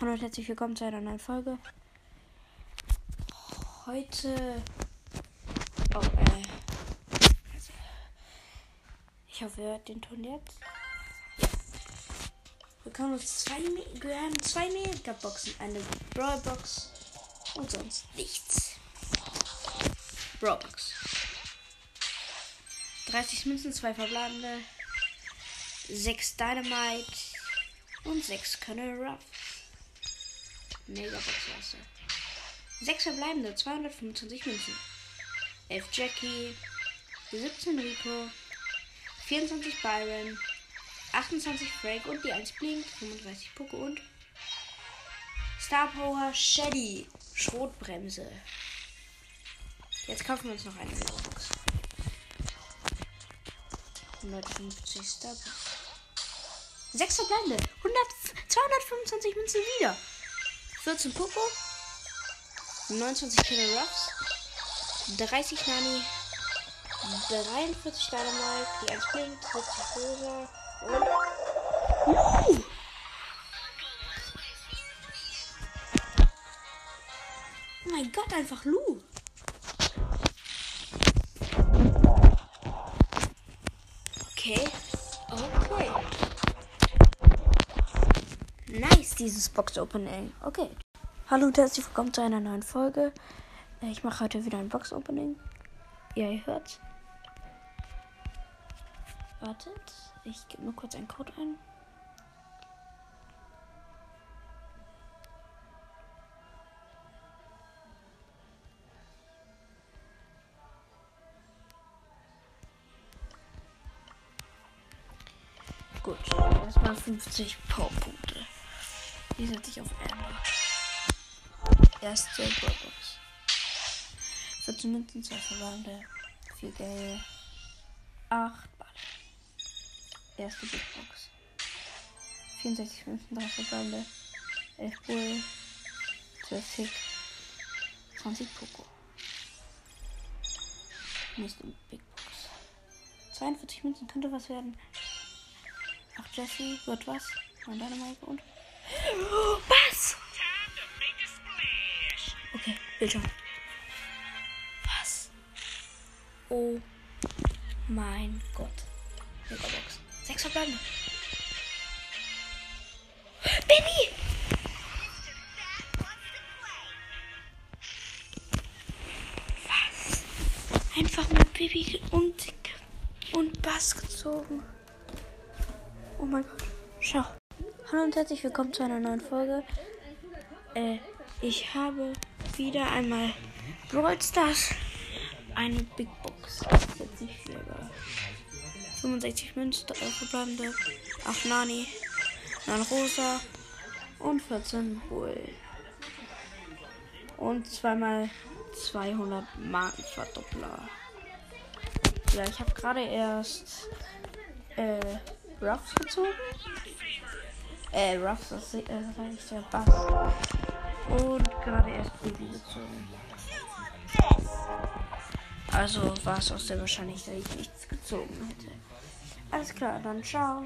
Hallo und herzlich willkommen zu einer neuen Folge. Heute. Oh, äh. Ich hoffe, ihr hört den Ton jetzt. Wir können uns zwei, wir haben zwei Mega-Boxen. Eine Brawl-Box und sonst nichts. Brawl-Box. 30 Münzen, zwei verbleibende, 6 Dynamite und 6 Colonel Ruff. Megabox-Klasse. 6 verbleibende, 225 Münzen. 11 Jackie, 17 Rico, 24 Byron, 28 Frank und die 1 Blink, 35 Poco und Star Power Shady, Schrotbremse. Jetzt kaufen wir uns noch eine Megabox. 150 Star Power. 6 verbleibende, 100, 225 Münzen wieder. 14 Poco, 29 Killer Ruffs, 30 Nani, 43 Dynamite, die 1 blinkt, 70 Rosa und. Uh! Oh mein Gott, einfach Lu. Okay. Dieses Box-Opening. Okay. Hallo und herzlich willkommen zu einer neuen Folge. Äh, Ich mache heute wieder ein Box-Opening. Ja, ihr hört. Wartet, ich gebe nur kurz einen Code ein. Gut, waren 50 Powerpunkte. Die setze ich auf Amber. Erste Brawlbox. 14 Münzen, 2 Verwandte, 4 Geld, 8 Ball. Erste Big Box. 64 Münzen, 3 Verwandte, 11 Bull, 12 Tick, 20 Poco. Nächste Big Box. 42 Münzen könnte was werden. 8 Jesse wird was. 9 Dynamite und. Was? Okay, Bildschirm. Was? Oh mein Gott. Megabox. Sechs verbleibende. Baby! Was? Einfach mit Baby und, und Bass gezogen. Oh mein Gott. Schau. Hallo und herzlich willkommen zu einer neuen Folge. Äh, ich habe wieder einmal Brawl Stars eine Big Box. Jetzt nicht viel, aber 65 Münzen, äh, verbleibende, 8 Nani, 9 Rosa und 14 Bull. Und zweimal 200 Markenverdoppler. Ja, ich habe gerade erst äh, Ruffs gezogen. Äh, Ruffs, äh, das ist der Bass. Und gerade erst Baby gezogen. Also war es auch sehr wahrscheinlich, dass ich nichts gezogen hätte. Alles klar, dann ciao.